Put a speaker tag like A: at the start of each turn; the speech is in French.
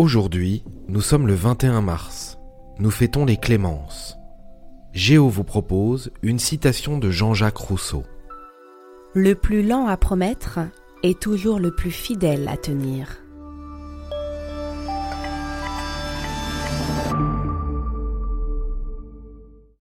A: Aujourd'hui, nous sommes le 21 mars. Nous fêtons les clémences. Géo vous propose une citation de Jean-Jacques Rousseau.
B: Le plus lent à promettre est toujours le plus fidèle à tenir.